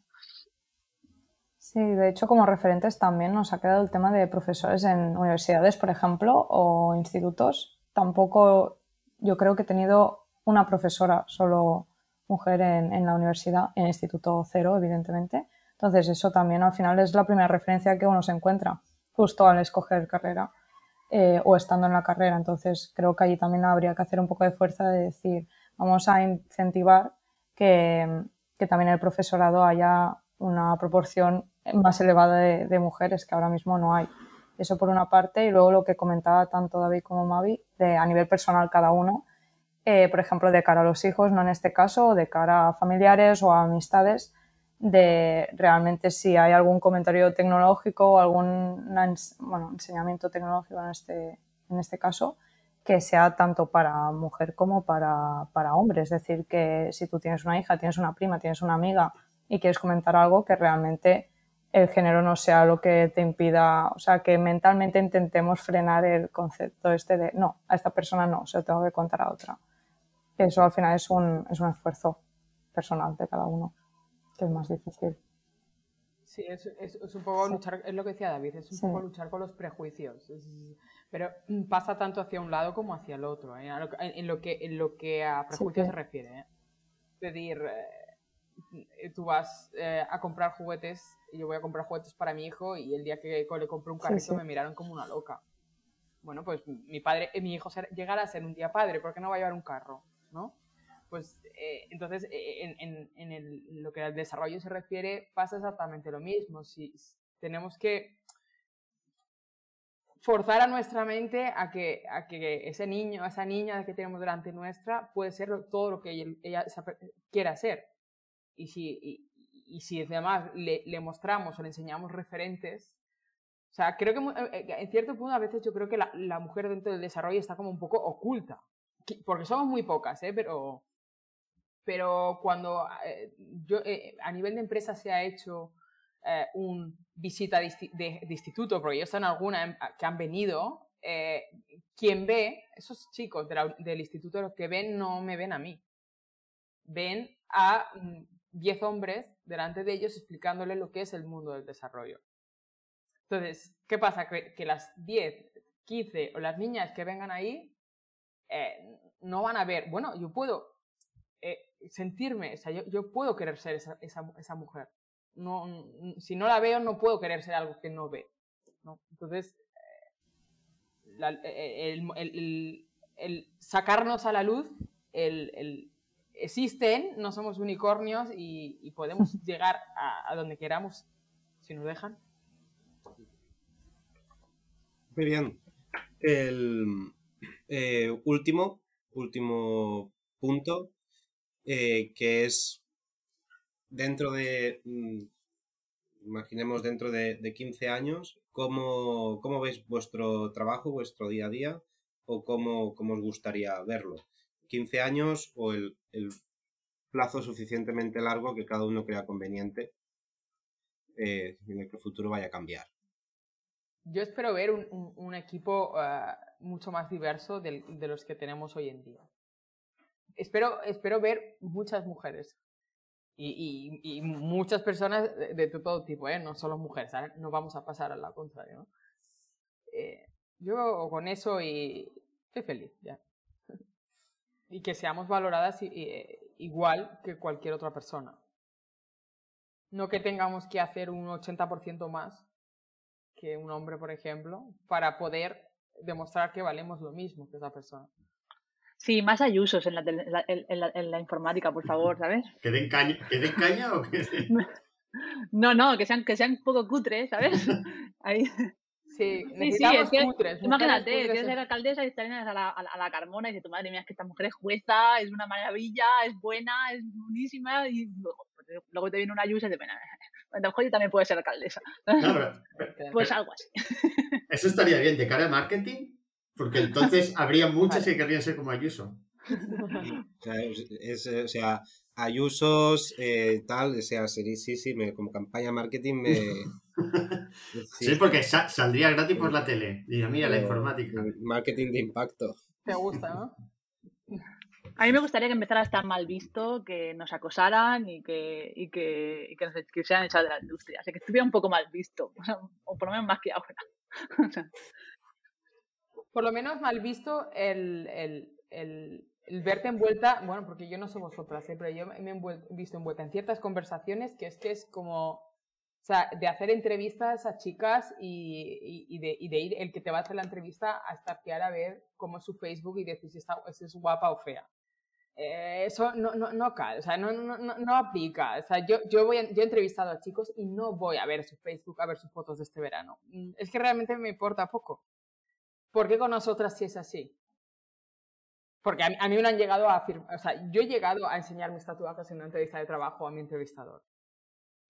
Sí, de hecho, como referentes también nos ha quedado el tema de profesores en universidades, por ejemplo, o institutos. Tampoco yo creo que he tenido una profesora solo mujer en, la universidad, en instituto cero, evidentemente. Entonces, eso también al final es la primera referencia que uno se encuentra justo al escoger carrera. Eh, o estando en la carrera. Entonces, creo que allí también habría que hacer un poco de fuerza de decir, vamos a incentivar que, que también el profesorado haya una proporción más elevada de, mujeres que ahora mismo no hay. Eso por una parte, y luego lo que comentaba tanto David como Mavi, de, a nivel personal cada uno, eh, por ejemplo, de cara a los hijos, no en este caso, de cara a familiares o a amistades, de realmente si hay algún comentario tecnológico o algún bueno, enseñamiento tecnológico en este, en este caso, que sea tanto para mujer como para, para hombre. Es decir, que si tú tienes una hija, tienes una prima, tienes una amiga y quieres comentar algo, que realmente el género no sea lo que te impida, o sea, que mentalmente intentemos frenar el concepto este de, no, a esta persona no, se lo tengo que contar a otra. Eso al final es un, es un esfuerzo personal de cada uno que es más difícil. Sí, es, es, un poco luchar, es lo que decía David, es un poco luchar con los prejuicios. pero pasa tanto hacia un lado como hacia el otro, ¿eh? en, lo que, en lo que a prejuicios se refiere. ¿eh? Es decir, eh, tú vas a comprar juguetes y yo voy a comprar juguetes para mi hijo y el día que le compré un carrito me miraron como una loca. Bueno, pues mi padre, mi hijo llegará a ser un día padre, ¿por qué no va a llevar un carro? ¿no? Pues eh, entonces, eh, en, lo que al desarrollo se refiere, pasa exactamente lo mismo. Si tenemos que forzar a nuestra mente a que, a que ese niño, esa niña que tenemos delante nuestra, puede ser todo lo que ella, quiera ser. Y si, y, si además le, le, mostramos o le enseñamos referentes, o sea, creo que eh, en cierto punto a veces yo creo que la, la mujer dentro del desarrollo está como un poco oculta, porque somos muy pocas, ¿eh? pero pero cuando eh, yo, eh, a nivel de empresa se ha hecho eh, un visita de, instituto, porque yo están algunas que han venido, quien ve, esos chicos del instituto, los que ven no me ven a mí. Ven a 10 mm, hombres delante de ellos explicándoles lo que es el mundo del desarrollo. Entonces, ¿qué pasa? Que las 10, 15 o las niñas que vengan ahí no van a ver, bueno, yo puedo sentirme, o sea, yo, yo puedo querer ser esa, esa, esa, mujer. No, si no la veo, no puedo querer ser algo que no ve. ¿no? Entonces, eh, eh, el, el, el, sacarnos a la luz, el, existen, no somos unicornios y, y podemos [LAUGHS] llegar a, a, donde queramos si nos dejan. Muy bien. El eh, último, último punto eh, que es dentro de, mm, imaginemos dentro de, 15 años, ¿cómo, ¿cómo, veis vuestro trabajo, vuestro día a día o cómo, cómo os gustaría verlo? ¿15 años o el, plazo suficientemente largo que cada uno crea conveniente eh, en el que el futuro vaya a cambiar? Yo espero ver un, equipo ah, mucho más diverso de los que tenemos hoy en día espero, espero ver muchas mujeres y, y, muchas personas de, todo tipo, ¿eh? no solo mujeres, no vamos a pasar a la contraria. Eh, yo con eso y estoy feliz ya. [LAUGHS] y que seamos valoradas eh, igual que cualquier otra persona. No que tengamos que hacer un 80% más que un hombre, por ejemplo, para poder demostrar que valemos lo mismo que esa persona. Sí, más ayusos en la, en la, en la, informática, por favor, ¿sabes? ¿Que den caña, ¿que den caña o qué? [LAUGHS] No, no, que sean, que sean un poco cutres, ¿sabes? [LAUGHS] Ahí. Sí, necesitamos sí, cutres. Imagínate, quieres ser alcaldesa y estar a la, a, la, Carmona y dices, tu madre mía, es que esta mujer es jueza, es una maravilla, es buena, es buenísima, y luego, te viene una ayusa y te pena. A lo mejor yo también puedo ser alcaldesa. Claro, [LAUGHS] pues algo así. Eso estaría bien, de cara a marketing, porque entonces [LAUGHS] habría muchas que querrían ser como Ayuso. [LAUGHS] O sea, es- es, eh, o sea, Ayusos, eh, tal, o sea, sería, sí, sí, me- como campaña marketing me... [LAUGHS] Sí, porque sa- saldría gratis por la tele. Diga, mira, la eh, informática. Marketing de impacto. Te gusta, ¿no? A mí me gustaría que empezara a estar mal visto, que nos acosaran y que, y que, y que nos quisieran echar de la industria. O sea, que estuviera un poco mal visto, o, sea, o por lo menos más que ahora. O sea, Por lo menos mal visto el, el, el, el verte envuelta, bueno, porque yo no sé vosotras, ¿eh? pero yo me he visto envuelta en ciertas conversaciones que es que es como, o sea, de hacer entrevistas a chicas y, y- y de, y de ir el que te va a hacer la entrevista a stalkear a ver cómo es su Facebook y decir si, está, si es guapa o fea. Eh, eso no, no, no cae, o sea, no, no, no, no aplica. O sea, yo, yo, voy a- yo he entrevistado a chicos y no voy a ver su Facebook, a ver sus fotos de este verano. Mm, Es que realmente me importa poco. ¿Por qué con nosotras sí es así? Porque a mí, a mí me han llegado a afirmar, o sea, yo he llegado a enseñar mis tatuajes en una entrevista de trabajo a mi entrevistador.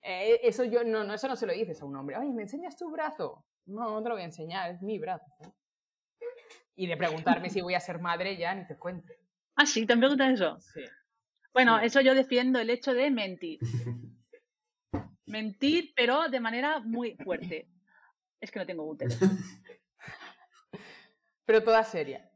Eh, eso yo no, no, eso no se lo dices a un hombre. Oye, ¿me enseñas tu brazo? No, no te lo voy a enseñar, es mi brazo. Y de preguntarme si voy a ser madre ya ni te cuento. ah, sí, ¿te han preguntado eso? Sí. Bueno, Sí. eso yo defiendo el hecho de mentir. Mentir, pero de manera muy fuerte. Es que no tengo útero. [LAUGHS] Pero toda seria.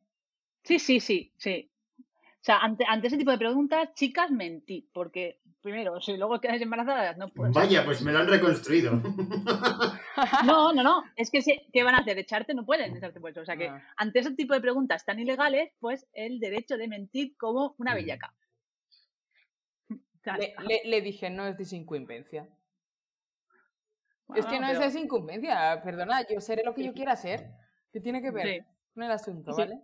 Sí, sí, sí, sí. O sea, ante, ante ese tipo de preguntas, chicas, mentí. Porque, primero, si luego quedas embarazadas, no puedes. Vaya, pues me lo han reconstruido. [LAUGHS] No, no, no. Es que, se- ¿qué van a hacer? Echarte no pueden echarte por eso. O sea que Ah. ante ese tipo de preguntas tan ilegales, pues el derecho de mentir como una Mm. bellaca. [LAUGHS] Le, le- le dije, no es incumbencia. es que Bueno, no pero- es incumbencia, perdona, yo seré lo que yo quiera ser. ¿Qué tiene que ver Sí. Con el asunto, Sí. vale?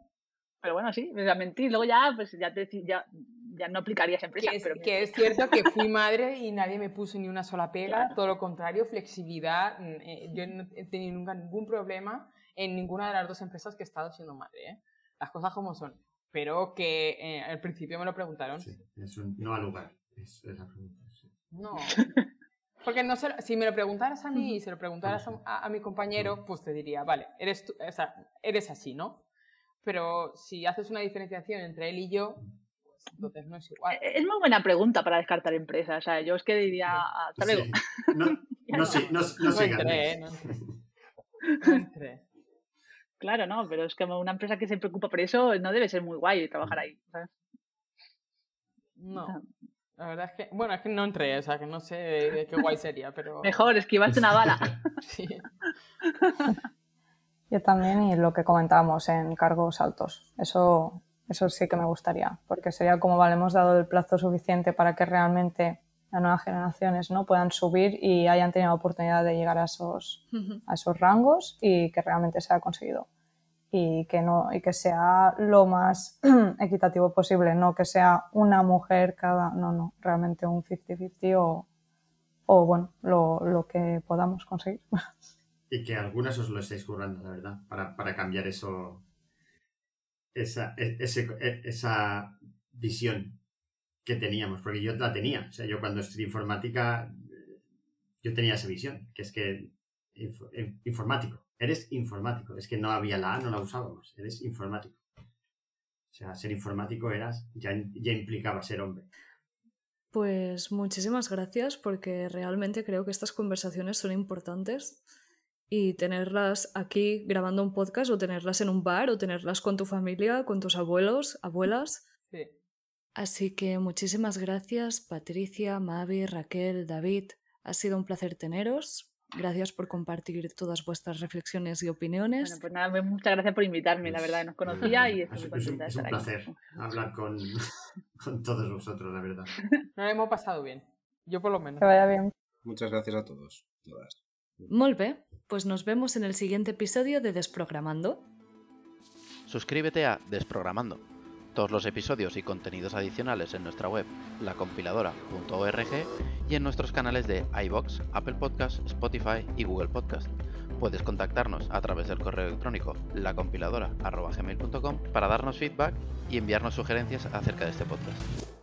Pero bueno, sí, o sea, mentir. Luego ya, pues ya, te, ya, ya no aplicarías empresa. Que es, pero que es cierto que fui madre y nadie me puso ni una sola pega, Claro. todo lo contrario, flexibilidad. mm, eh, Yo no he tenido nunca ningún problema en ninguna de las dos empresas que he estado siendo madre. ¿eh? Las cosas como son. Pero que eh, al principio me lo preguntaron. Sí, es un no al lugar. Es, es la pregunta. sí. No. [LAUGHS] Porque no se lo- si me lo preguntaras a mí y se lo preguntaras a, a- a mi compañero, pues te diría, vale, eres, tú, o sea, eres así, ¿no? Pero si haces una diferenciación entre él y yo, pues entonces no es igual. Es muy buena pregunta para descartar empresas. O sea, yo es que diría, hasta luego. Sí. [LAUGHS] No, no, sí, no, no No entré, ¿eh? No entré. No entré. Claro, no, pero es que una empresa que se preocupa por eso no debe ser muy guay trabajar ahí. ¿sabes? No. La verdad es que, bueno, es que no entré, o sea, que no sé de qué guay sería, pero... [LAUGHS] Mejor, esquivaste una bala. [LAUGHS] Sí. [LAUGHS] Yo también, y lo que comentábamos en cargos altos. Eso, eso sí que me gustaría, porque sería como, vale, hemos dado el plazo suficiente para que realmente las nuevas generaciones ¿no? puedan subir y hayan tenido la oportunidad de llegar a esos, a esos rangos y que realmente se ha conseguido. Y que, no, y que sea lo más [CLEARS THROAT] equitativo posible, no que sea una mujer cada, no, no, realmente un 50-50 o, o, bueno, lo, lo que podamos conseguir. [LAUGHS] Y que algunas os lo estáis currando, la verdad, para, para cambiar eso, esa, e- ese- e- esa visión que teníamos, porque yo la tenía. O sea, yo cuando estudié informática, eh, yo tenía esa visión, que es que inf- informático, eres informático. Es que no había la A, no la usábamos, eres informático. O sea, ser informático eras, ya, ya implicaba ser hombre. Pues muchísimas gracias porque realmente creo que estas conversaciones son importantes y tenerlas aquí grabando un podcast o tenerlas en un bar o tenerlas con tu familia, con tus abuelos, abuelas. Sí. Así que muchísimas gracias Patricia, Mavi, Raquel, David. Ha sido un placer teneros. Gracias por compartir todas vuestras reflexiones y opiniones. Bueno, pues nada, pues muchas gracias por invitarme, la verdad, no os conocía y es, muy es un, es un placer aquí. hablar con, [LAUGHS] con todos vosotros, la verdad. [LAUGHS] Nos hemos pasado bien. Yo por lo menos. Que vaya bien. Muchas gracias a todos. todas. Pues nos vemos en el siguiente episodio de Desprogramando. Suscríbete a Desprogramando. Todos los episodios y contenidos adicionales en nuestra web, lacompiladora.org y en nuestros canales de iBox, Apple Podcast, Spotify y Google Podcast. Puedes contactarnos a través del correo electrónico lacompiladora.gmail.com para darnos feedback y enviarnos sugerencias acerca de este podcast.